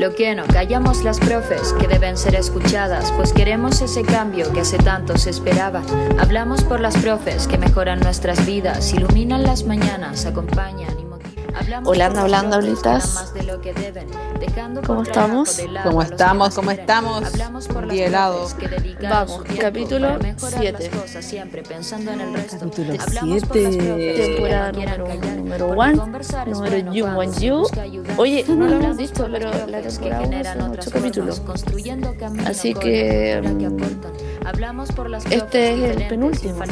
Lo que no callamos las profes, que deben ser escuchadas, pues queremos ese cambio que hace tanto se esperaba. Hablamos por las profes, que mejoran nuestras vidas, iluminan las mañanas, acompañan y motivan. Hola, hablando, ahoritas. ¿Cómo estamos? ¿Cómo estamos? ¿Cómo estamos? Día helado. Vamos, capítulo 7. Capítulo 7. Temporada número 1, número You One You. Oye, no lo hemos dicho, pero la temporada son 8 capítulos. Así que este es el penúltimo.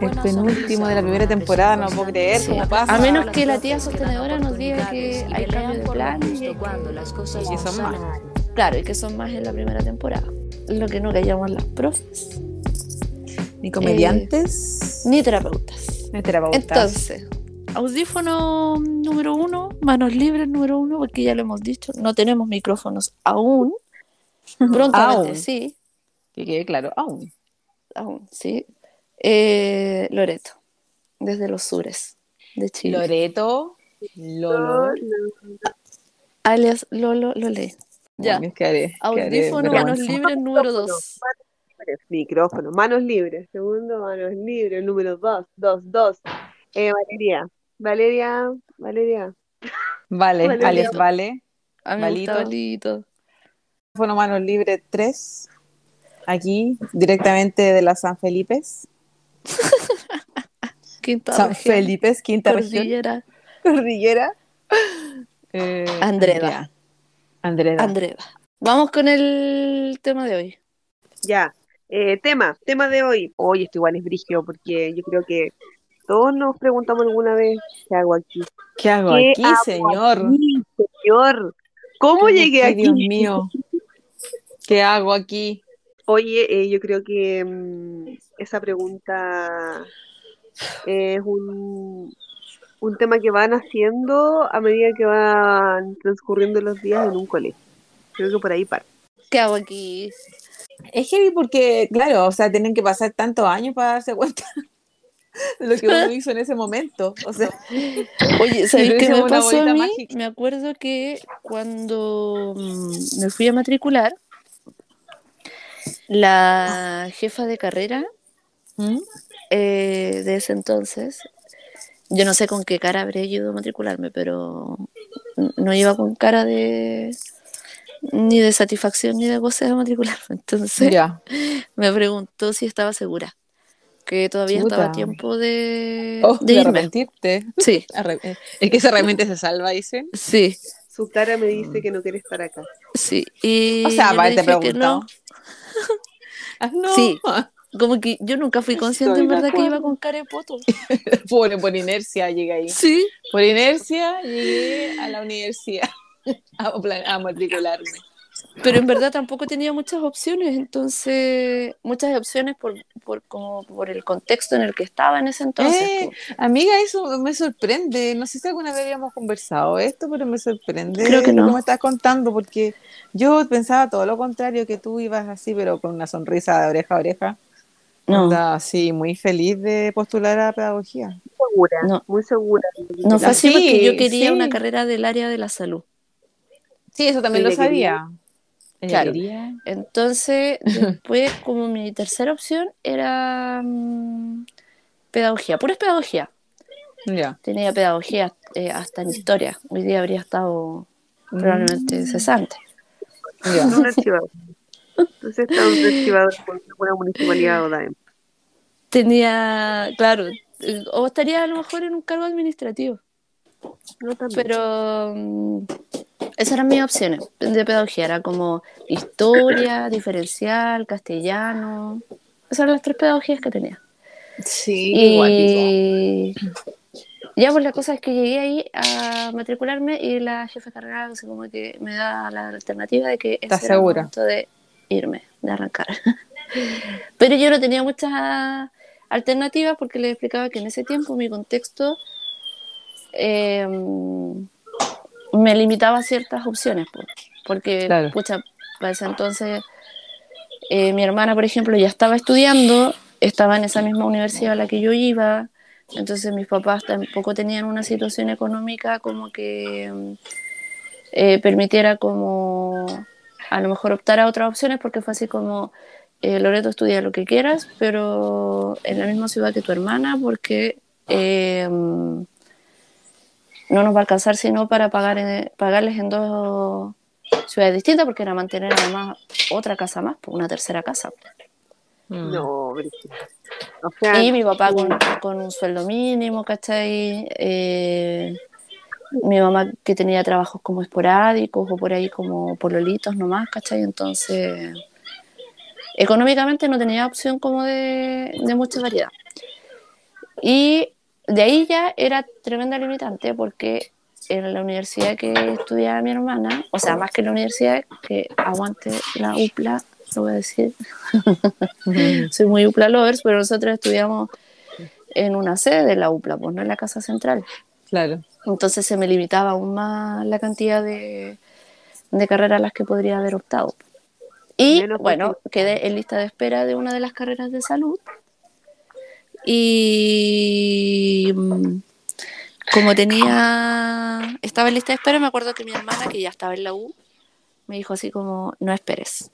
El penúltimo de la primera temporada, no puedo creer cómo pasa. A menos que la tía sostenedora nos diga que hay cambio de plan y que Y son más. Claro, y que son más en la primera temporada. Lo que no callamos las profes. Ni comediantes, Ni terapeutas. ni terapeutas. Entonces, audífono número uno, manos libres número uno, porque ya lo hemos dicho, no tenemos micrófonos aún. Prontamente, Aún. sí, que quede claro, aún. aún, sí. Eh, Loreto, desde los sures de Chile. Loreto, Lolo. Alias Lolo Lole. Ya. Bueno, quedaré- Audífono, manos libres número dos. Micrófono, manos libres. Segundo, manos libres. Número dos, dos, dos. Eh, Valeria, Valeria, Valeria. Vale, alias. Vale. Valito. Valito. Teléfono Manos Libre 3. Aquí, directamente de la San Felipes. Quinta San región, Felipes, quinta región. Cordillera. Eh, Andreda. Andrea. Andreda. Andreda. Vamos con el tema de hoy. Ya. Eh, tema, tema de hoy. Hoy esto igual es brigio porque yo creo que todos nos preguntamos alguna vez qué hago aquí. ¿Qué hago ¿Qué aquí, hago señor? aquí, señor? ¿Cómo llegué aquí? Dios mío. ¿Qué hago aquí? Oye, eh, yo creo que mm, esa pregunta es un, un tema que van haciendo a medida que van transcurriendo los días en un colegio. Creo que por ahí para. ¿Qué hago aquí? Es heavy porque, claro, o sea, tienen que pasar tantos años para darse cuenta de lo que uno hizo en ese momento. O sea, Oye, ¿sabéis qué me una pasó a bolita mí? mágica. Me acuerdo que cuando mm, me fui a matricular, la jefa de carrera ¿Mm? eh, de ese entonces, yo no sé con qué cara habría ido a matricularme, pero no iba con cara de ni de satisfacción ni de goce de matricularme. Entonces ya. me preguntó si estaba segura, que todavía estaba a tiempo de, Oh, de de irme. arrepentirte. Sí, Arre- eh, Es que ese realmente se salva, dicen. sí. Su cara me dice que no quiere estar acá. Sí, y O sea, yo le aparte dije que preguntado. no. Ah, no. Sí. Como que yo nunca fui consciente Estoy en verdad que iba con cara de poto. Por, por inercia llegué ahí. Sí. Por inercia llegué a la universidad a, plan- a matricularme. Pero en verdad tampoco tenía muchas opciones, entonces, muchas opciones por, por, como por el contexto en el que estaba en ese entonces. Eh. Amiga, eso me sorprende. No sé si alguna vez habíamos conversado esto, pero me sorprende Creo que no. me estás contando, porque yo pensaba todo lo contrario, que tú ibas así, pero con una sonrisa de oreja a oreja. No, Onda, sí, muy feliz de postular a pedagogía. Segura, No. muy segura. no fue así Sí, porque yo quería sí. una carrera del área de la salud. Sí, eso también lo sabía. Claro. quería. Entonces, después, como mi tercera opción era mm, pedagogía, pura pedagogía. Ya. Tenía pedagogía eh, hasta en historia. Hoy día habría estado probablemente Mm, cesante. ya. Entonces está un con una municipalidad o DAEM. Tenía, claro, o estaría a lo mejor en un cargo administrativo. No también. Pero mm, esas eran mis opciones de pedagogía. Era como historia, diferencial, castellano. Esas eran las tres pedagogías que tenía. Sí, igual. Y ya, pues la cosa es que llegué ahí a matricularme y la jefa de carrera como que me da la alternativa de que ¿Estás ese era el segura? de irme, de arrancar. Pero yo no tenía muchas alternativas porque les explicaba que en ese tiempo mi contexto eh, me limitaba a ciertas opciones, po, porque, Claro. pucha, para ese entonces eh, mi hermana, por ejemplo, ya estaba estudiando, estaba en esa misma universidad a la que yo iba, entonces mis papás tampoco tenían una situación económica como que mm, eh, permitiera como a lo mejor optar a otras opciones porque fue así como eh, Loreto estudia lo que quieras, pero en la misma ciudad que tu hermana porque eh, no nos va a alcanzar sino para pagar en- pagarles en dos ciudades distintas porque era mantener además otra casa más, pues, una tercera casa. Mm. No. O sea, Y mi papá con, con un sueldo mínimo, ¿cachai? Eh, mi mamá que tenía trabajos como esporádicos o por ahí como pololitos nomás, ¿cachai? Entonces, económicamente no tenía opción como de, de mucha variedad. Y de ahí ya era tremenda limitante porque en la universidad que estudiaba mi hermana, o sea, más que la universidad, que aguante la UPLA, lo voy a decir, soy muy UPLA lovers, pero nosotros estudiamos en una sede de la UPLA, pues no en la casa central. Claro. Entonces se me limitaba aún más la cantidad de, de carreras a las que podría haber optado. Y Menos bueno, quedé en lista de espera de una de las carreras de salud. Y mm, como tenía, estaba en lista de espera, me acuerdo que mi hermana, que ya estaba en la U, me dijo así como, no esperes,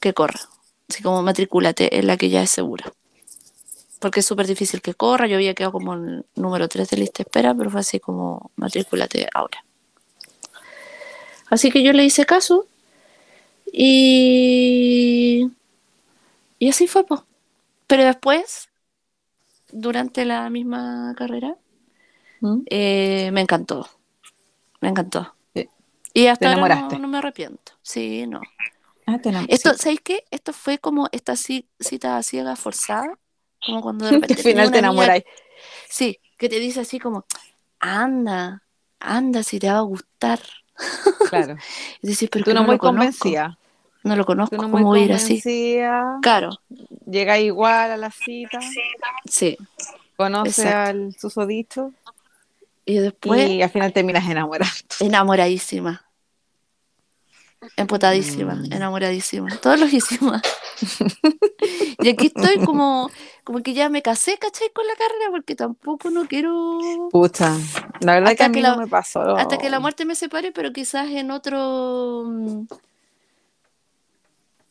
que corra. Así como matricúlate en la que ya es segura. Porque es súper difícil que corra. Yo había quedado como el número 3 de lista de espera, pero fue así como matricúlate ahora. Así que yo le hice caso y, y así fue. Pero después, durante la misma carrera, ¿Mm? eh, me encantó. Me encantó. Sí. Y hasta Te ahora no, me arrepiento. Sí, no. Ah, te Esto. ¿sabéis qué? Esto fue como esta ci- cita ciega forzada. Como cuando de repente Al final te enamoráis. Sí, que te dice así como, anda, anda si te va a gustar. Claro. Y dices, pero Tú no no muy convencida. No lo conozco, Tú no ¿cómo voy a ir así? Claro, Llega igual a la cita. sí. Conoce Exacto. al susodicho. Y después, Y al final terminas enamorada. enamoradísima. Empotadísima, Mm. enamoradísima. Todos los hicimos. y aquí estoy como, como que ya me casé, ¿cachai? Con la carrera, porque tampoco no quiero Pucha. La verdad Hasta que a que mí la- no me pasó. hasta que la muerte me separe, pero quizás en otro, mm,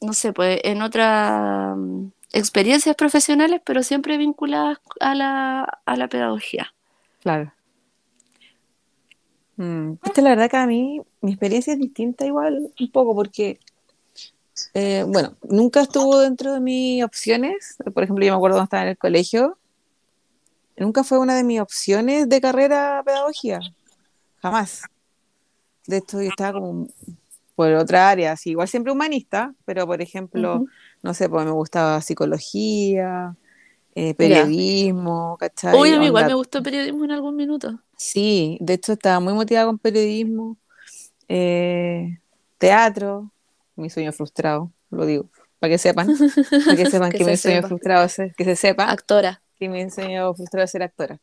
no sé, pues en otras mm, experiencias profesionales, pero siempre vinculadas a la, a la pedagogía. Claro. Mm, Viste, la verdad que a mí mi experiencia es distinta igual un poco porque, eh, bueno, nunca estuvo dentro de mis opciones. Por ejemplo, yo me acuerdo cuando estaba en el colegio, nunca fue una de mis opciones de carrera pedagogía. Jamás. De hecho, yo estaba como por otra área, así, igual siempre humanista, pero por ejemplo, no sé, pues me gustaba psicología, eh, periodismo, ¿cachai? Uy, a mí igual me gustó periodismo en algún minuto. Sí, de hecho estaba muy motivada con periodismo, eh, teatro, mi sueño frustrado, lo digo, para que sepan, para que sepan Que que, se mi sueño sepa. frustrado es, que se sepa Actora. que mi sueño frustrado es ser actora.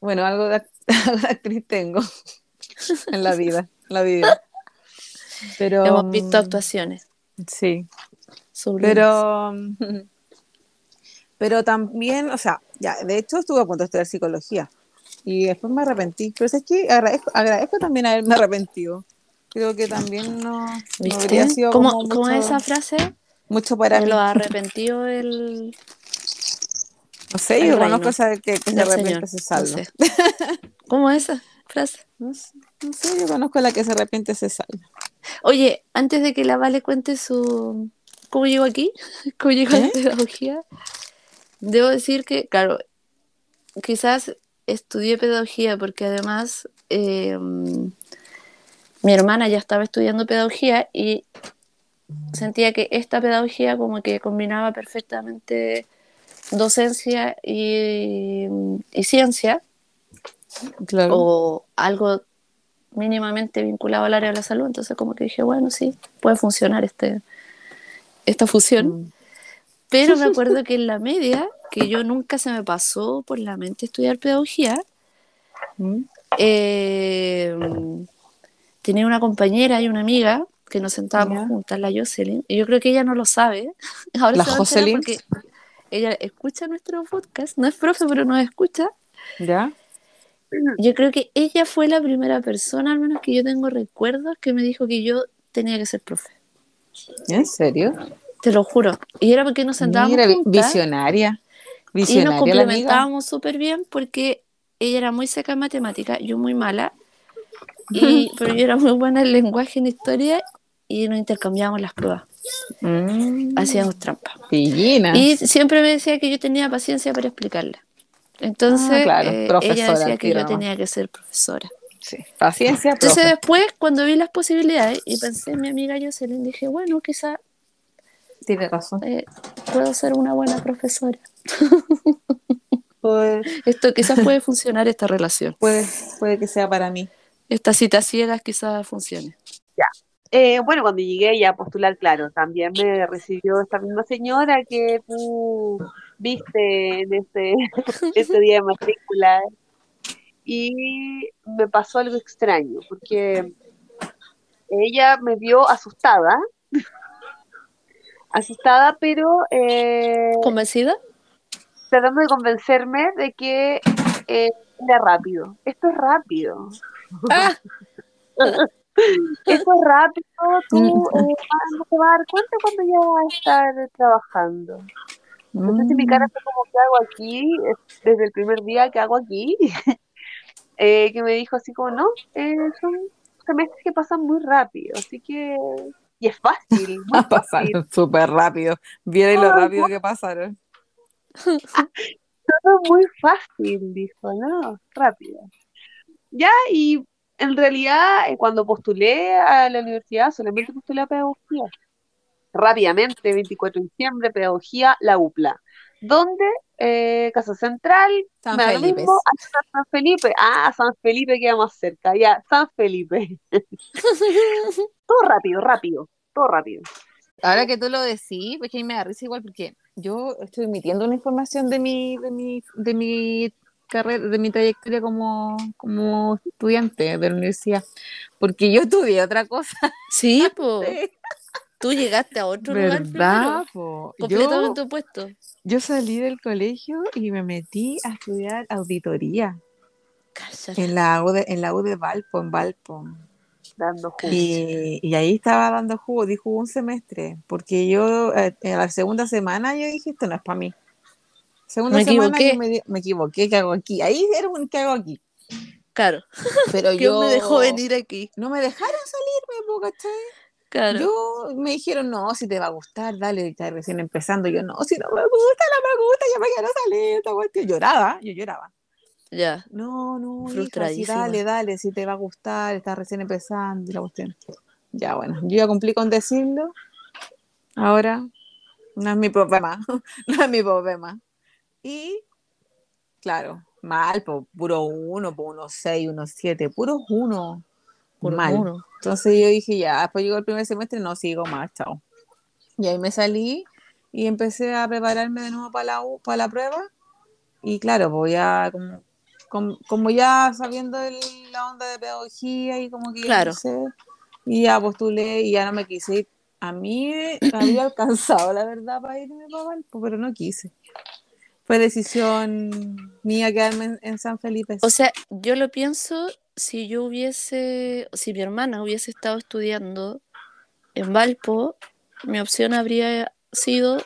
Bueno, algo de, act- algo de actriz tengo en la vida, en la vida. Pero Hemos visto mm, actuaciones. Sí, sublimes. pero pero también, o sea, ya, de hecho estuve a punto de estudiar psicología y después me arrepentí. Pero es que agradezco, agradezco también haberme arrepentido. Creo que también no, no habría sido ¿Cómo, como cómo mucho, es esa frase? mucho para De mí. lo arrepentido el, No sé, el yo reino conozco esa que, que se arrepiente Señor. se No salva. sé. ¿Cómo es esa frase? No sé, no sé, yo conozco la que se arrepiente se salva. Oye, antes de que la Vale cuente su cómo llegó aquí, cómo llegó a la ¿Eh? pedagogía, debo decir que, claro, quizás estudié pedagogía porque además eh, mi hermana ya estaba estudiando pedagogía y sentía que esta pedagogía como que combinaba perfectamente docencia y, y ciencia Claro. o algo mínimamente vinculado al área de la salud. Entonces como que dije, bueno, sí, puede funcionar este, esta fusión. Mm. Pero me acuerdo que en la media, que yo nunca se me pasó por la mente estudiar pedagogía, eh, tenía una compañera y una amiga que nos sentábamos Ya. juntas, la Jocelyn, y yo creo que ella no lo sabe. Ahora ¿La se Jocelyn? porque ella escucha nuestro podcast, no es profe, pero nos escucha. ¿Ya? yo creo que ella fue la primera persona, al menos que yo tengo recuerdos, que me dijo que yo tenía que ser profe. ¿En serio? Te lo juro. Y era porque nos sentábamos Mira, juntas visionaria. y nos complementábamos súper bien porque ella era muy seca en matemática, yo muy mala, y, pero yo era muy buena en lenguaje, en historia, y nos intercambiábamos las pruebas. Mm, Hacíamos trampa. pillina. Y siempre me decía que yo tenía paciencia para explicarle. Entonces, Ah, claro, eh, ella decía que yo nomás. tenía que ser profesora. Sí, Paciencia, Entonces profe. después, cuando vi las posibilidades y pensé en mi amiga Jocelyn, dije, bueno, quizá Tiene razón. eh, puedo ser una buena profesora. Esto quizás puede funcionar esta relación. puede, puede que sea para mí. Estas citas ciegas quizás funcione. Eh, bueno, cuando llegué ya a postular, claro, también me recibió esta misma señora que tú viste en ese, ese día de matrícula y me pasó algo extraño, porque ella me vio asustada, asustada, pero eh, ¿Convencida? tratando de convencerme de que eh, era rápido. Esto es rápido. Ah, Esto es rápido, tú eh, no te vas a dar cuenta cuando ya vas a estar trabajando. Entonces mi cara fue como, ¿qué hago aquí? Es Desde el primer día, ¿qué hago aquí? Eh, que me dijo así como, no, eh, son semestres que pasan muy rápido, así que... Y es fácil, muy. Pasaron súper rápido. Vieron lo Ay, rápido que pasaron. Todo muy fácil, dijo, no, rápido. Ya, y en realidad eh, cuando postulé a la universidad solamente postulé a pedagogía. Rápidamente, 24 de diciembre, pedagogía, la UPLA. ¿Dónde? Eh, Casa Central, San Felipe. hasta San Felipe. Ah, San Felipe queda más cerca, ya, San Felipe. Todo rápido, rápido, todo rápido. Ahora que tú lo decís, pues que a mí me da risa igual porque yo estoy emitiendo una información de mi, de mi, de mi carrera, de mi trayectoria como, como estudiante de la universidad. Porque yo estudié otra cosa. sí, pues. Tú llegaste a otro lugar primero? Yo, completamente opuesto. yo salí del colegio y me metí a estudiar auditoría Cállate. en la U de, en la U de Valpo, en Valpo. Dando jugo. Y, y ahí estaba dando jugo, di jugo un semestre, porque yo eh, en la segunda semana yo dije, esto no es para mí. Segunda Me semana equivoqué. yo me, equivoqué, ¿qué hago aquí? Ahí era un ¿qué hago aquí? Claro. Pero ¿Quién yo me dejó venir aquí? No me dejaron salirme, ¿cachai? Claro. Yo me dijeron, no, si te va a gustar, dale, está recién empezando. Yo, no, si no me gusta, no me gusta, ya me quiero salir. esta cuestión". Lloraba, yo lloraba. Ya. No, no, hija, sí, dale, dale, si te va a gustar, estás recién empezando la cuestión. Ya, bueno, yo ya cumplí con decirlo. Ahora, no es mi problema, no es mi problema. Y, claro, mal, puro uno, po, uno seis, uno siete, puros uno. Puro mal. uno. Entonces yo dije, ya, después llegó el primer semestre, no sigo más, chao. Y ahí me salí y empecé a prepararme de nuevo para la, U- para la prueba. Y claro, pues ya como, como, como ya sabiendo el- la onda de pedagogía y como que Claro. no sé, y ya postulé y ya no me quise ir. A mí había alcanzado, la verdad, para irme para Valpo, pero no quise. Fue decisión mía quedarme en, en San Felipe. O sea, yo lo pienso si yo hubiese, si mi hermana hubiese estado estudiando en Valpo, mi opción habría sido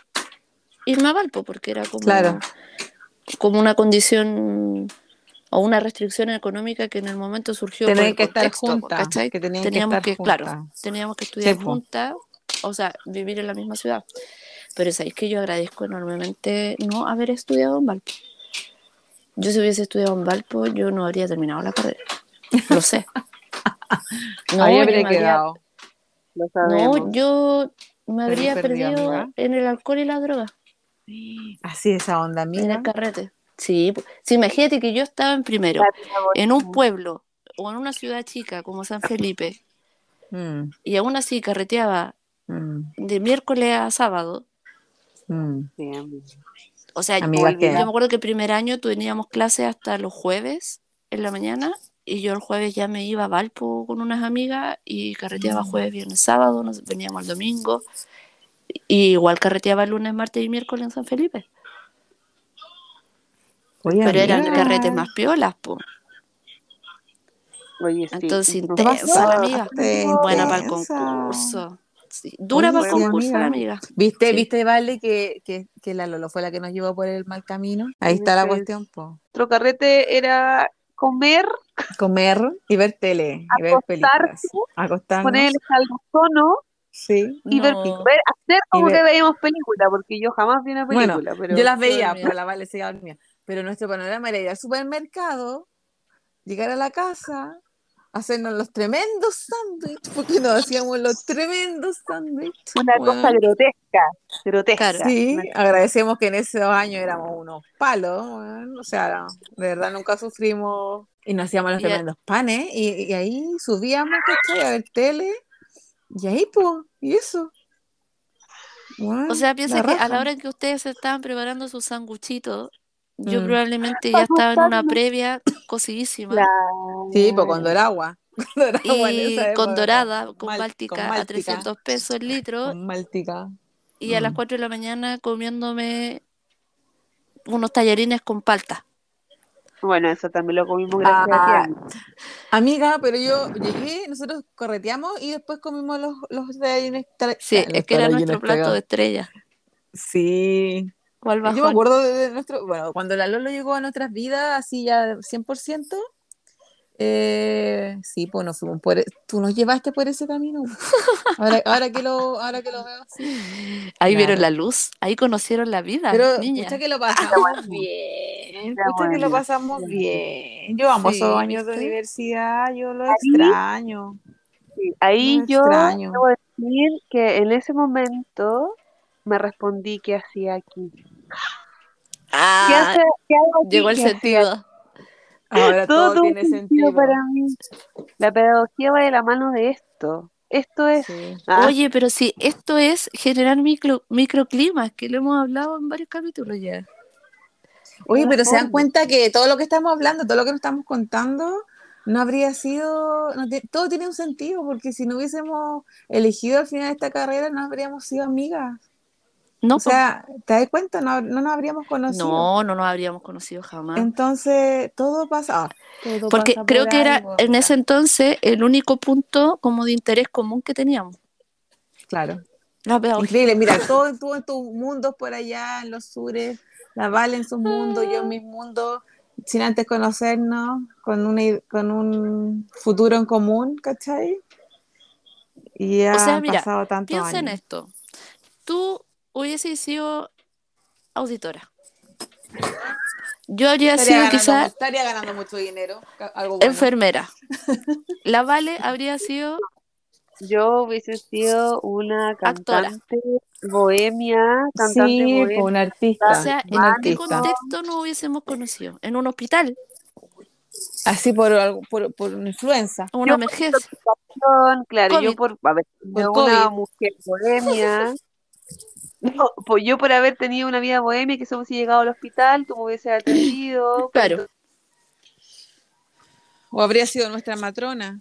irme a Valpo, porque era como, Claro. como una condición o una restricción económica que en el momento surgió. por Tenían el que estar juntas, ¿cachai? que teníamos que claro, teníamos que estudiar Sí, juntas, o sea, vivir en la misma ciudad. Pero sabéis que yo agradezco enormemente no haber estudiado en Valpo. Yo si hubiese estudiado en Valpo, yo no habría terminado la carrera. Lo sé. No, Ahí yo habría quedado. Lo sabemos. no, yo me habría perdido amiga. en el alcohol y la droga, Así esa onda, en amiga. el carrete. Sí, po- sí, imagínate que yo estaba en primero, en un pueblo o en una ciudad chica como San Felipe, Mm, y aún así carreteaba mm, de miércoles a sábado. mm. O sea, yo ¿qué? me acuerdo que el primer año teníamos clases hasta los jueves en la mañana y yo el jueves ya me iba a Valpo con unas amigas y carreteaba jueves, viernes, sábado, nos veníamos el domingo. Y igual carreteaba el lunes, martes y miércoles en San Felipe. Oye, Pero eran carretes más piolas, po. Oye, sí. Entonces, no intensa pasó, la amiga. Buena para el concurso. Sí, Dura para el concurso, amiga. la amiga. ¿Viste, Sí. viste, Vale, que, que, que la Lolo fue la que nos llevó por el mal camino? Ahí está la cuestión, po. Nuestro carrete era comer, Comer y ver tele, y ver Acostarse, películas. Acostarnos. poner el calzono Sí. y ver, No. ver- hacer como Y que ver- veíamos película, porque yo jamás vi una Bueno, película. pero yo las veía, pero la Vale se dormía. Pero nuestro panorama era ir al supermercado, llegar a la casa, hacernos los tremendos sándwiches, porque nos hacíamos los tremendos sándwiches. Una cosa grotesca, grotesca. Sí, agradecemos que en esos años éramos unos palos, o sea, de verdad nunca sufrimos y nos hacíamos los Y tremendos panes y, y ahí subíamos, ¿cachai? A ver tele y ahí, pues, y eso. O sea, piensa que a la hora en que ustedes se estaban preparando sus sanguchitos, yo Mm. probablemente ya estaba en una previa cocidísima. Claro. Sí, pues con Doragua en Y con dorada, con Mal- báltica, con a Báltica, 300 pesos el litro, Con Maltica. y a las Mm. 4 de la mañana comiéndome unos tallarines con palta. Bueno, eso también lo comimos gracias Ah, a. Amiga, pero yo llegué, nosotros correteamos y después comimos los, los tallarines Sí, los es que era nuestro plato de estrella. Sí. ¿Cuál Yo me acuerdo de, de nuestro, bueno, cuando la Lolo llegó a nuestras vidas, así ya 100%, eh, sí, pues nos fuimos por, e- tú nos llevaste por ese camino. Ahora, ahora que lo, ahora que lo veo así. Ahí Claro. vieron la luz, ahí conocieron la vida, Pero niña. que lo pasamos bien, pucha que lo pasamos bien. Yo amo Sí, esos años de universidad, yo lo Ahí- extraño. Sí, Ahí Lo yo extraño. debo decir que en ese momento me respondí qué hacía aquí. ¿Qué, Ah, hace, qué hago aquí? llegó el ¿Qué hacía sentido. Ahora Todo, tiene sentido. para mí. La pedagogía va de la mano de esto. Esto es. Sí. Ah, Oye, pero sí, esto es generar micro, microclimas, que lo hemos hablado en varios capítulos ya. Oye, pero se dan cuenta que todo lo que estamos hablando, todo lo que nos estamos contando, no habría sido, no te- todo tiene un sentido, porque si no hubiésemos elegido al final esta carrera, no habríamos sido amigas. No, O sea, ¿te das cuenta? No, no nos habríamos pues, conocido. no, no nos habríamos conocido jamás. Entonces, todo pasa. ah, todo Porque pasa creo por que era en ese entonces el único punto como de interés común que teníamos. Claro. Increíble, mira, todo tú en tus mundos por allá, en los sures, la Vale en sus mundos, yo en mis mundos, sin antes conocernos, con, una, con un futuro en común, ¿cachai? Y ya O sea, mira, pasado tantos Piensa en años. esto. Tú hubieses sido auditora. Yo habría Estaría sido ganando, quizá estaría ganando mucho dinero, ca- algo bueno. enfermera. La Vale habría sido yo hubiese sido una Actora. cantante bohemia, cantante Sí, bohemia. pues, un artista, O sea, ¿en qué contexto nos hubiésemos conocido? ¿En un hospital? Así por, algo- por, por una influenza. ¿En una emergencia? Claro, yo por, a ver, Por una mujer bohemia. No, pues yo por haber tenido una vida bohemia, que se hubiese llegado al hospital, tú me hubieses atendido. Claro, O habría sido nuestra matrona.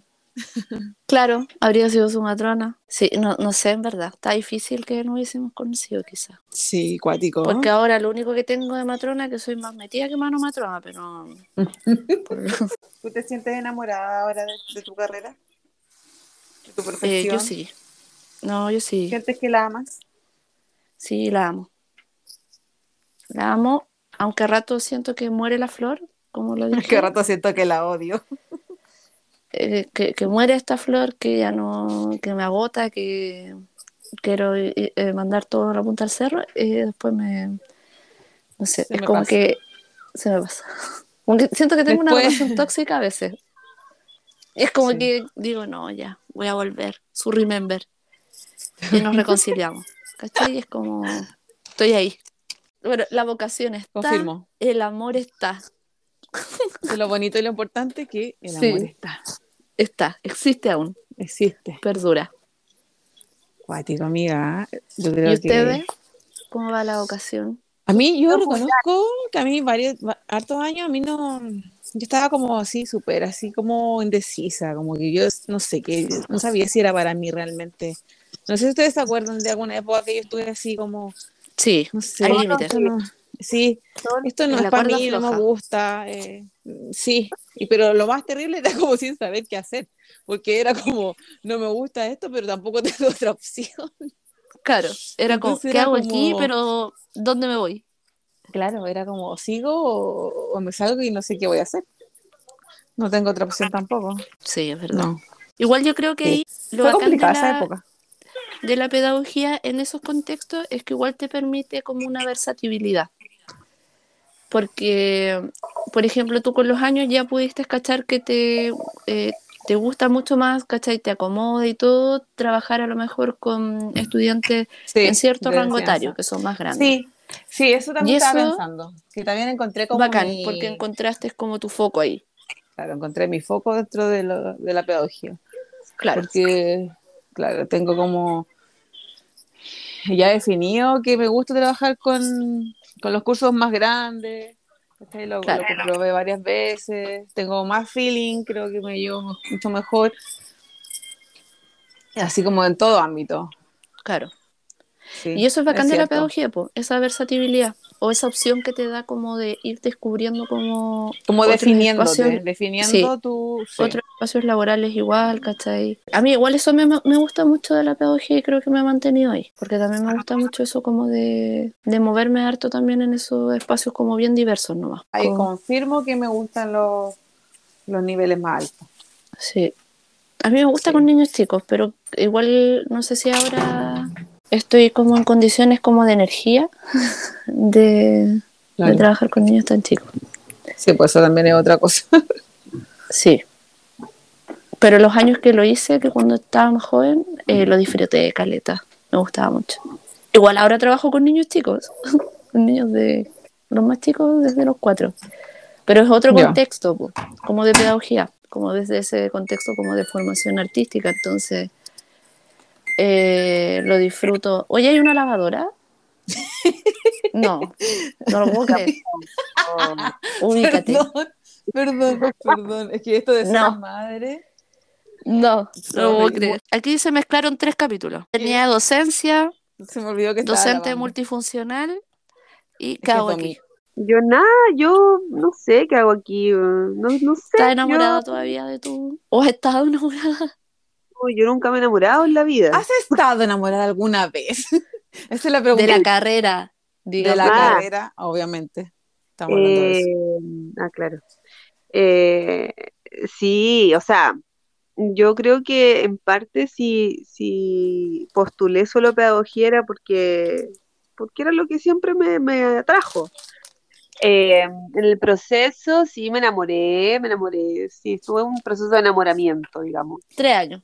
claro, habría sido su matrona. Sí, no, no sé, en verdad. Está difícil que nos hubiésemos conocido, quizás. Sí, cuático. Porque ahora lo único que tengo de matrona es que soy más metida que mano matrona, pero. ¿Tú te sientes enamorada ahora de, de tu carrera? ¿De tu eh, profesión? yo sí. No, yo sí. ¿Sientes que la amas? Sí, la amo. La amo, aunque a rato siento que muere la flor, como lo dije. Que rato siento que la odio. eh, que, que muere esta flor, que ya no, que me agota, que quiero eh, eh, mandar todo a la punta del cerro, y después me, no sé, Se es como pasa. que se me pasa. Como que siento que tengo una relación tóxica a veces. Es como Sí. que digo, no, ya, voy a volver, su remember. Y nos reconciliamos. ¿Cachai? Es como, estoy ahí. Bueno, la vocación está, Confirmo. el amor está, De lo bonito y lo importante es que el Sí. amor está. está, existe aún, Existe. perdura. Cuático, amiga. Yo creo ¿Y ustedes? que... ¿Cómo va la vocación? A mí, yo reconozco que a mí varios, va- hartos años, a mí no... Yo estaba como así, súper, así como indecisa, como que yo no sé, que no sabía si era para mí realmente. No sé si ustedes se acuerdan de alguna época que yo estuve así como, Sí, no sé, Hay límites. esto no- sí, esto no es para mí, no me gusta. eh, sí, y, pero lo más terrible era como sin saber qué hacer, porque era como, no me gusta esto, pero tampoco tengo otra opción. Claro, era como, Entonces ¿qué era hago aquí? Pero ¿dónde me voy? Claro, era como, sigo o, o me salgo y no sé qué voy a hacer. No tengo otra opción tampoco. Sí, es verdad. No. Igual yo creo que Sí. ahí lo Fue bacán de complicada esa época. De la pedagogía en esos contextos es que igual te permite como una versatilidad. Porque, por ejemplo, tú con los años ya pudiste cachar que te, eh, te gusta mucho más, ¿cachai? Te acomoda y todo, trabajar a lo mejor con estudiantes Sí, en cierto rango etario, que son más grandes. Sí, sí, eso también Y estaba eso- pensando. Que también encontré como Bacán, mi- porque encontraste como tu foco ahí. claro, encontré mi foco dentro de, lo- de la pedagogía. Claro. Porque, claro, tengo como ya definido que me gusta trabajar con, con los cursos más grandes. Lo, Claro. lo comprobé varias veces. Tengo más feeling, creo que me llevo mucho mejor. Así como en todo ámbito. Claro. Sí, Y eso es bacán de la pedagogía, po, esa versatilidad o esa opción que te da como de ir descubriendo como Como espacios- definiendo sí, tu... sí. otros espacios laborales igual, ¿cachai? A mí igual eso me, me gusta mucho de la pedagogía y creo que me ha mantenido ahí, porque también me gusta mucho eso como de, de moverme harto también en esos espacios como bien diversos nomás. Ahí Como- confirmo que me gustan los, los niveles más altos. Sí. A mí me gusta Sí. con niños chicos, pero igual no sé si ahora estoy como en condiciones como de energía de, de trabajar con niños tan chicos. Sí, pues eso también es otra cosa. Sí. Pero los años que lo hice, que cuando estaba más joven, eh, lo disfruté de caleta. Me gustaba mucho. Igual ahora trabajo con niños chicos, con niños de los más chicos desde los cuatro. Pero es otro contexto, po, como de pedagogía, como desde ese contexto como de formación artística. Entonces, eh, lo disfruto. Oye, ¿hay una lavadora? No, no lo puedo creer. Ubícate. Perdón, perdón, perdón. Es que esto de ser No. madre. No, no lo puedo creer. Aquí se mezclaron tres capítulos. Tenía docencia, Se me olvidó que estaba docente multifuncional y ¿qué hago aquí? Yo nada, yo no sé qué hago aquí. eh, No, no sé. ¿Estás enamorada yo, todavía de tu... ¿O has estado enamorada? Yo nunca me he enamorado en la vida. ¿Has estado enamorada alguna vez? Esa es la pregunta. De la carrera, De digamos. la Ah. carrera, obviamente. Estamos hablando de eso. Eh, ah, claro. Eh, sí, o sea, yo creo que en parte si, si postulé solo pedagogía era porque, porque era lo que siempre me, me atrajo. Eh, en el proceso sí me enamoré, me enamoré, sí, estuve en un proceso de enamoramiento, digamos. Tres años.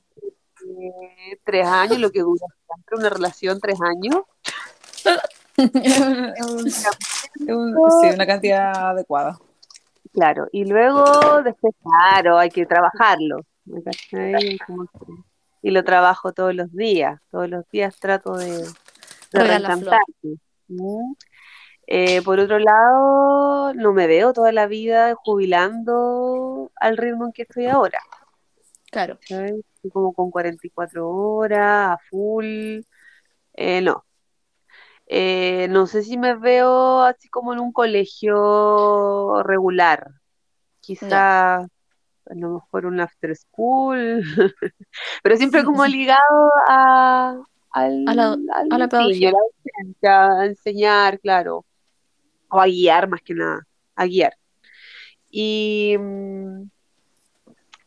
Tres años, lo que dura siempre una relación, tres años. Sí, una cantidad adecuada. Claro, y luego después, claro, hay que trabajarlo. Y lo trabajo todos los días, todos los días trato de, de. Eh, por otro lado, no me veo toda la vida jubilando al ritmo en que estoy ahora. Claro. ¿sabes? Como con 44 horas, a full. Eh, no. Eh, no sé si me veo así como en un colegio regular. Quizá a lo mejor un after school, pero siempre como ligado a, al, A la- al a la pedagogía. a la docencia, a enseñar, claro, o a guiar más que nada, a guiar. Y, mm,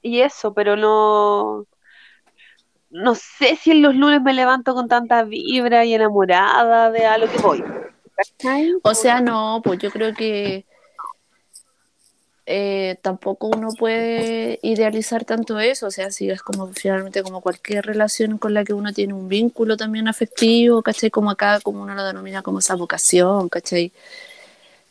y eso, pero no, no sé si en los lunes me levanto con tanta vibra y enamorada de a lo que voy. O sea, no, pues yo creo que eh, tampoco uno puede idealizar tanto eso, o sea, si es como finalmente como cualquier relación con la que uno tiene un vínculo también afectivo, ¿cachai? Como acá, como uno lo denomina como esa vocación, ¿cachai?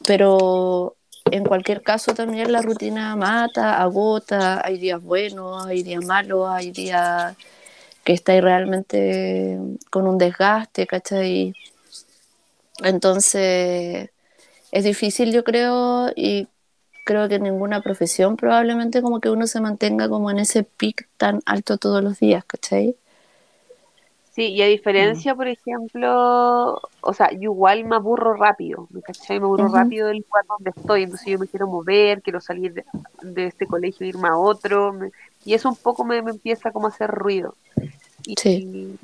Pero en cualquier caso también la rutina mata, agota, hay días buenos, hay días malos, hay días que estáis realmente con un desgaste, ¿cachai? Entonces, es difícil, yo creo, y creo que en ninguna profesión probablemente como que uno se mantenga como en ese pic tan alto todos los días, ¿cachai? Sí, y a diferencia, por ejemplo, o sea, yo igual me aburro rápido, ¿me cachai? Me aburro rápido del lugar donde estoy, entonces yo me quiero mover, quiero salir de, de este colegio, irme a otro, me- y eso un poco me, me empieza como a hacer ruido. Y, Sí.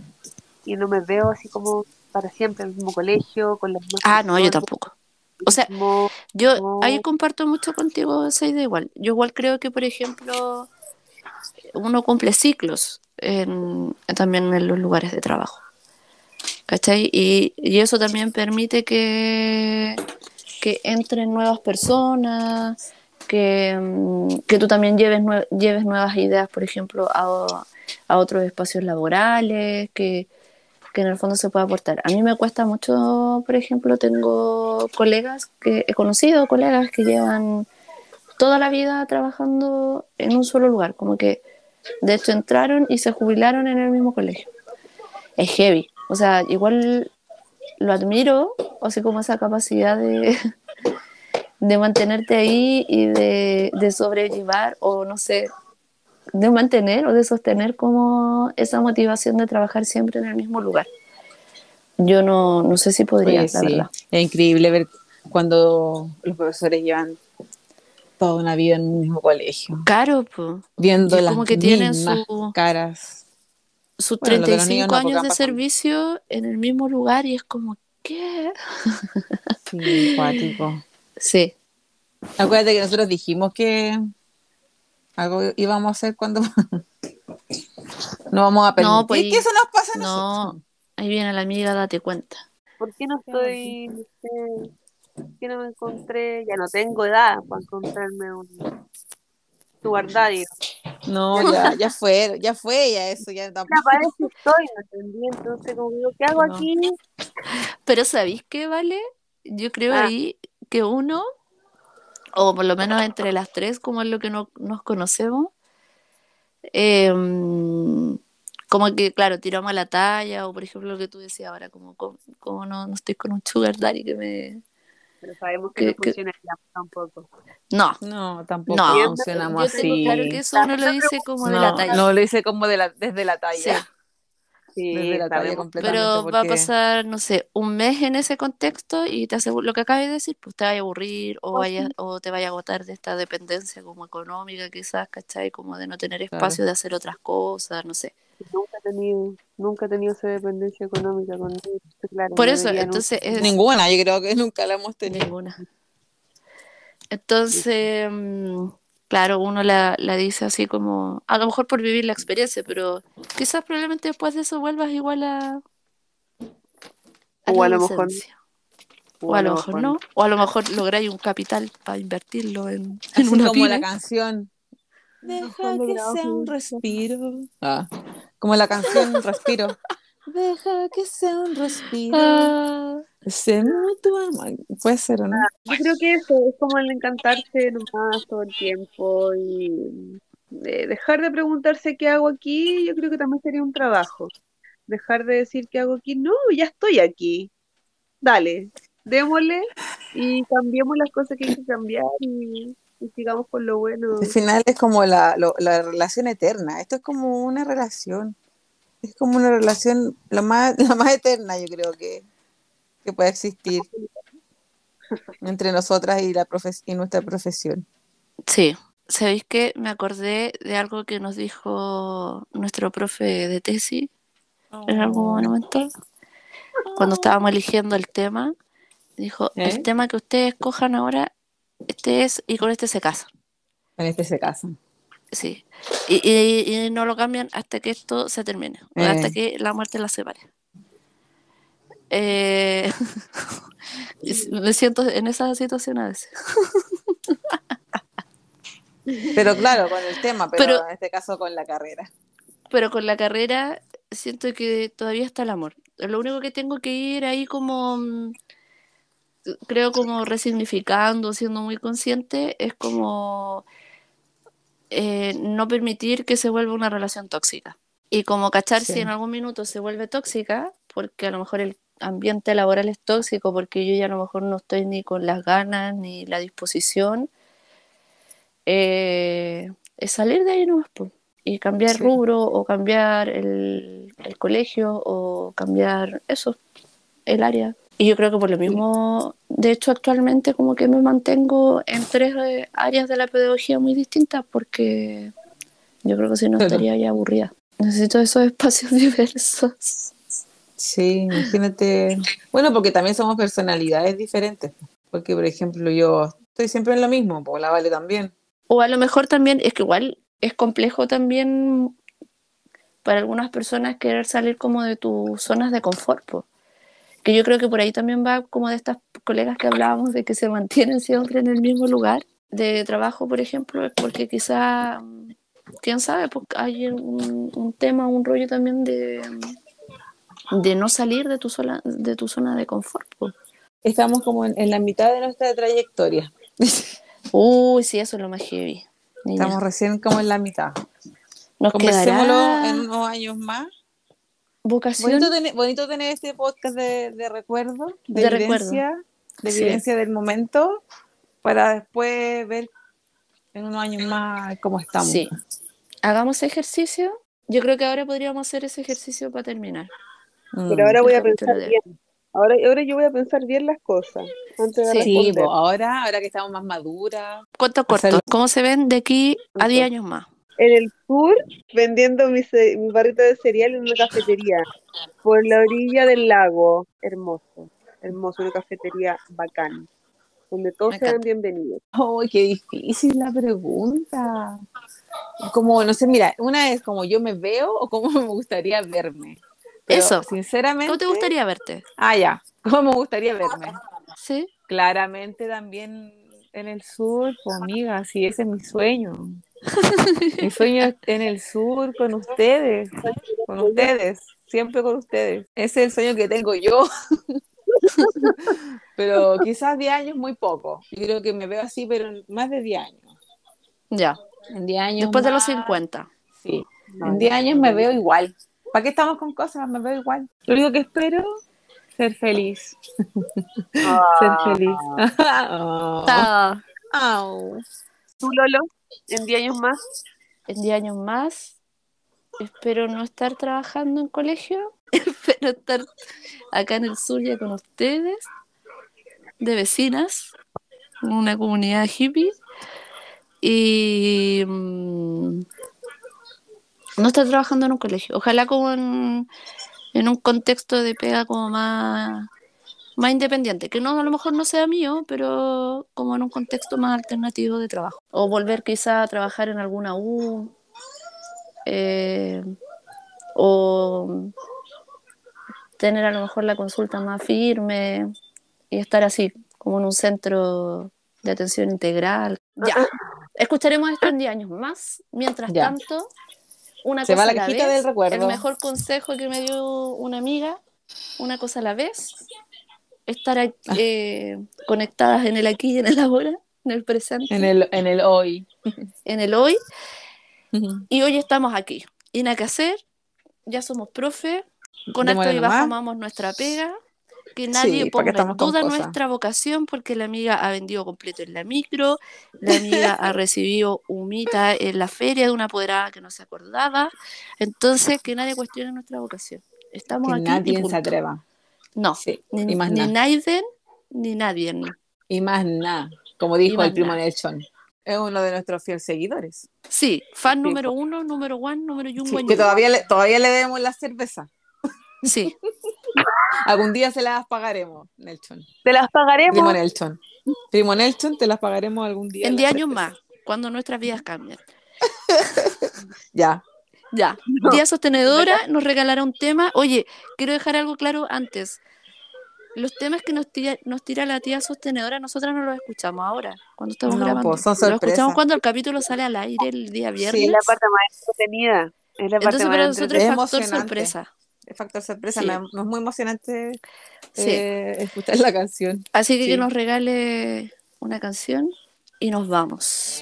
y no me veo así como para siempre en el mismo colegio, con las mismas Ah, no, yo tampoco. O sea, yo No. ahí comparto mucho contigo esa idea igual. Yo igual creo que, por ejemplo, uno cumple ciclos también en los lugares de trabajo. ¿Cachai? Y, eso también permite que, que entren nuevas personas, que, mm, que tú también lleves, lleves nuevas ideas, por ejemplo, a, a otros espacios laborales, que, que en el fondo se pueda aportar. A mí me cuesta mucho, por ejemplo, tengo colegas que he conocido, colegas que llevan toda la vida trabajando en un solo lugar, como que de hecho entraron y se jubilaron en el mismo colegio. Es heavy, o sea, igual lo admiro, así como esa capacidad de, de mantenerte ahí y de, de sobrellevar o no sé, de mantener o de sostener como esa motivación de trabajar siempre en el mismo lugar. Yo no, no sé si podría, Oye, la sí, verdad. Es increíble ver cuando los profesores llevan toda una vida en un mismo colegio, Caro, pues. viendo las como que tienen su- caras. sus Bueno, lo de los niños 35 no, porque años de servicio en el mismo lugar y es como, ¿qué? Sí, cuático. Sí, Acuérdate que nosotros dijimos que algo íbamos a hacer cuando no vamos a permitir No, pues, que eso nos pase a no. nosotros. ahí viene la amiga, date cuenta. ¿Por qué no estoy, no qué no me encontré, ya no tengo edad para encontrarme un sugar daddy? No, ya, ya fue, ya fue, ya eso, ya Ya tampoco. para eso estoy, ¿me entendí? Entonces, como digo, ¿qué hago No. aquí? Pero ¿sabéis qué, Vale? Yo creo Ah. ahí que uno, o por lo menos entre las tres, como es lo que no, nos conocemos, eh, como que, claro, tiramos la talla, o por ejemplo lo que tú decías ahora, como, como, como no, no estoy con un sugar daddy que me... Pero sabemos que Que- no que- funciona ya tampoco. No, No, tampoco no, funcionamos yo tengo así. claro que eso uno lo dice como de la No, talla. no lo hice como de la, desde la talla. Sí. Sí, Desde la talla completamente. Pero va a pasar, no sé, un mes en ese contexto y te aseguro, lo que acabas de decir, pues te vaya a aburrir o, Oh, vaya, o te vaya a agotar de esta dependencia como económica quizás, ¿cachai? Como de no tener Claro. espacio de hacer otras cosas, no sé. Nunca he tenido, nunca he tenido esa dependencia económica con. Claro, Por eso, entonces es Ninguna, yo creo que nunca la hemos tenido. ninguna. Entonces, mm, claro, uno la, la dice así como, a lo mejor por vivir la experiencia, pero quizás probablemente después de eso vuelvas igual a, a O a lo mejor-. O a lo mejor no. O a lo mejor lográis un capital para invertirlo en, en Así una como pyme. la canción. Deja que sea un respiro. Ah, como la canción Respiro. Deja que sea un respiro. Ah, amor. Puede ser, ¿o no? Yo creo que eso es como el encantarse nomás todo el tiempo y eh, dejar de preguntarse qué hago aquí, yo creo que también sería un trabajo. Dejar de decir qué hago aquí, no, ya estoy aquí. Dale, démosle y cambiemos las cosas que hay que cambiar y, y sigamos con lo bueno. Al final es como la, lo- la relación eterna. Esto es como una relación. Es como una relación la más, la más eterna, yo creo que, que puede existir entre nosotras y, la profes- y nuestra profesión. sí. ¿Sabéis qué? Me acordé de algo que nos dijo nuestro profe de tesis en algún momento, cuando estábamos eligiendo el tema. Dijo, ¿Eh? el tema que ustedes escojan ahora, este es, y con este se casan. En este se casan. Sí. Y, y- y no lo cambian hasta que esto se termine, Eh. hasta que la muerte la separe. Eh, me siento en esa situación a veces. Pero claro, con el tema, pero, Pero- en este caso con la carrera. Pero con la carrera siento que todavía está el amor. Lo único que tengo que ir ahí como, mm, creo como resignificando, siendo muy consciente, es como eh, no permitir que se vuelva una relación tóxica. Y como cachar Sí. si en algún minuto se vuelve tóxica, porque a lo mejor el ambiente laboral es tóxico, porque yo ya a lo mejor no estoy ni con las ganas ni la disposición, eh, es salir de ahí nomás, y cambiar Sí. rubro o cambiar el, el colegio o cambiar eso, el área. Y yo creo que por lo mismo, de hecho actualmente como que me mantengo en tres eh, áreas de la pedagogía muy distintas porque yo creo que si no estaría ya aburrida. Necesito esos espacios diversos. Sí, imagínate. Bueno, porque también somos personalidades diferentes. Porque, por ejemplo, yo estoy siempre en lo mismo, pues la Vale también. O a lo mejor también, es que igual es complejo también para algunas personas querer salir como de tus zonas de confort. po. Que yo creo que por ahí también va como de estas colegas que hablábamos de que se mantienen siempre en el mismo lugar de trabajo, por ejemplo, es porque quizá, quién sabe, pues hay un, un tema, un rollo también de, de no salir de tu, zona, de tu zona de confort. Estamos como en, en la mitad de nuestra trayectoria. Uy, sí, eso es lo más heavy. niña. Estamos recién como en la mitad. Nos Conversémoslo quedará en unos años más. Vocación. Bonito tener, bonito tener este podcast de, de recuerdo, de, De recuerdo. evidencia, de Sí. evidencia del momento, para después ver en unos años más cómo estamos. Sí. Hagamos ejercicio. Yo creo que ahora podríamos hacer ese ejercicio para terminar. Mm. Pero ahora voy a pensar de- bien. Ahora, ahora yo voy a pensar bien las cosas antes de Sí, Sí, po, ahora, ahora que estamos más maduras. Cuento corto. ¿Cómo se ven de aquí a 10 Corto. años más? En el sur, vendiendo mi, mi barrita de cereal en una cafetería, por la orilla del lago. Hermoso, hermoso, una cafetería bacán, donde todos sean bienvenidos. ¡Oh, qué difícil la pregunta! Como, no sé, mira, una es como yo me veo o cómo me gustaría verme. Pero, Eso. Sinceramente. ¿Cómo te gustaría verte? Ah, ya. ¿Cómo me gustaría verme? ¿Sí? Claramente también en el sur, pues amiga, sí, ese es mi sueño. Mi sueño es en el sur con ustedes, con ustedes, siempre con ustedes. Ese es el sueño que tengo yo. pero quizás 10 años muy poco. Yo creo que me veo así, pero en más de 10 años. Ya. En 10 años Después de los más, 50. Sí. En 10 años me veo igual. ¿Para qué estamos con cosas? Me veo igual. Lo único que espero, ser feliz. ser feliz. Oh. Ah, Au. ¿Tú, Lolo, en 10 años más? En 10 años más. Espero no estar trabajando en colegio. Espero estar acá en el sur ya con ustedes. De vecinas. En una comunidad hippie. Y. mm, no estar trabajando en un colegio. Ojalá como en, en un contexto de pega como más, más independiente, que no a lo mejor no sea mío, pero como en un contexto más alternativo de trabajo. O volver quizá a trabajar en alguna U, eh, o tener a lo mejor la consulta más firme y estar así, como en un centro de atención integral. Ya, escucharemos esto en 10 años más. Mientras Ya. tanto, una Se cosa va la a la vez, del recuerdo. el mejor consejo que me dio una amiga, una cosa a la vez, estar Ah. eh, conectadas en el aquí y en el ahora, en el presente, En el, en el hoy. en el hoy, y hoy estamos aquí. Y nada que hacer, ya somos profe, con alto Démosle y bajo amamos nuestra pega, que nadie Sí, ponga en duda nuestra vocación, porque la amiga ha vendido completo en la micro, la amiga ha recibido humita en la feria de una apoderada que no se acordaba, entonces que nadie cuestione nuestra vocación. Estamos Que aquí y nadie se punto. atreva. No, Sí, ni, y más ni nada. Naiden, ni nadie. Y más nada. Como dijo el primo. Nelson. Es uno de nuestros fieles seguidores. Sí, fan Sí, número uno, número one, número Sí, yungo, que todavía le, todavía le debemos la cerveza. Sí, Algún día se las pagaremos, Nelson. ¿Te las pagaremos? Primo Nelson. Primo Nelson, te las pagaremos algún día. en la 10 años más, cuando nuestras vidas cambien. Ya. Ya, Día Sostenedora nos regalará un tema. Oye, quiero dejar algo claro antes. Los temas que nos tira, nos tira la tía sostenedora, nosotras no los escuchamos ahora, cuando estamos No, grabando. pues, son Los escuchamos cuando el capítulo sale al aire el día viernes. Es la parte más entretenida. Es la parte Entonces más para nosotros es factor sorpresa. Es factor sorpresa. Sí. No, no es muy emocionante Sí. eh, escuchar la canción. Así que Sí. que nos regale una canción y nos vamos.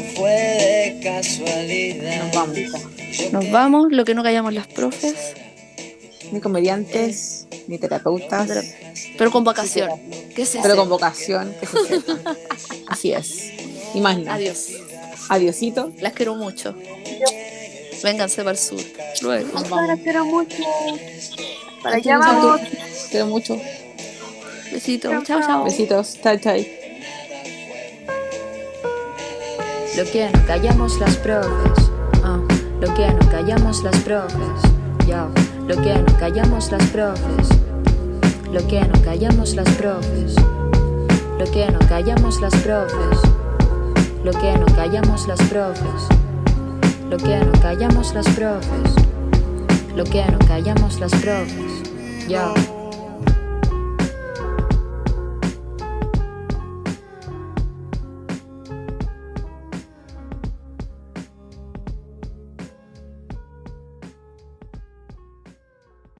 No fue de casualidad. Nos vamos. Nos vamos, lo que no callamos las profes. ni comediantes, ni terapeutas, Pero con vacación. ¿Qué es eso? pero con vocación. Así es. Y más nada. Adiós. Adiosito. Las quiero mucho. Vénganse para el sur. Luego. Nos vamos. quiero mucho. Para allá vamos. Quiero mucho. Besitos. Chao, Chao, chao. chao. Besitos. Chao, chao. Lo que no callamos las profes, ah, lo que no callamos las profes, ya, lo que no callamos las profes, lo que no callamos las profes, lo que no callamos las profes, lo que no callamos las profes, lo que no callamos las profes, lo que no callamos las profes, ya.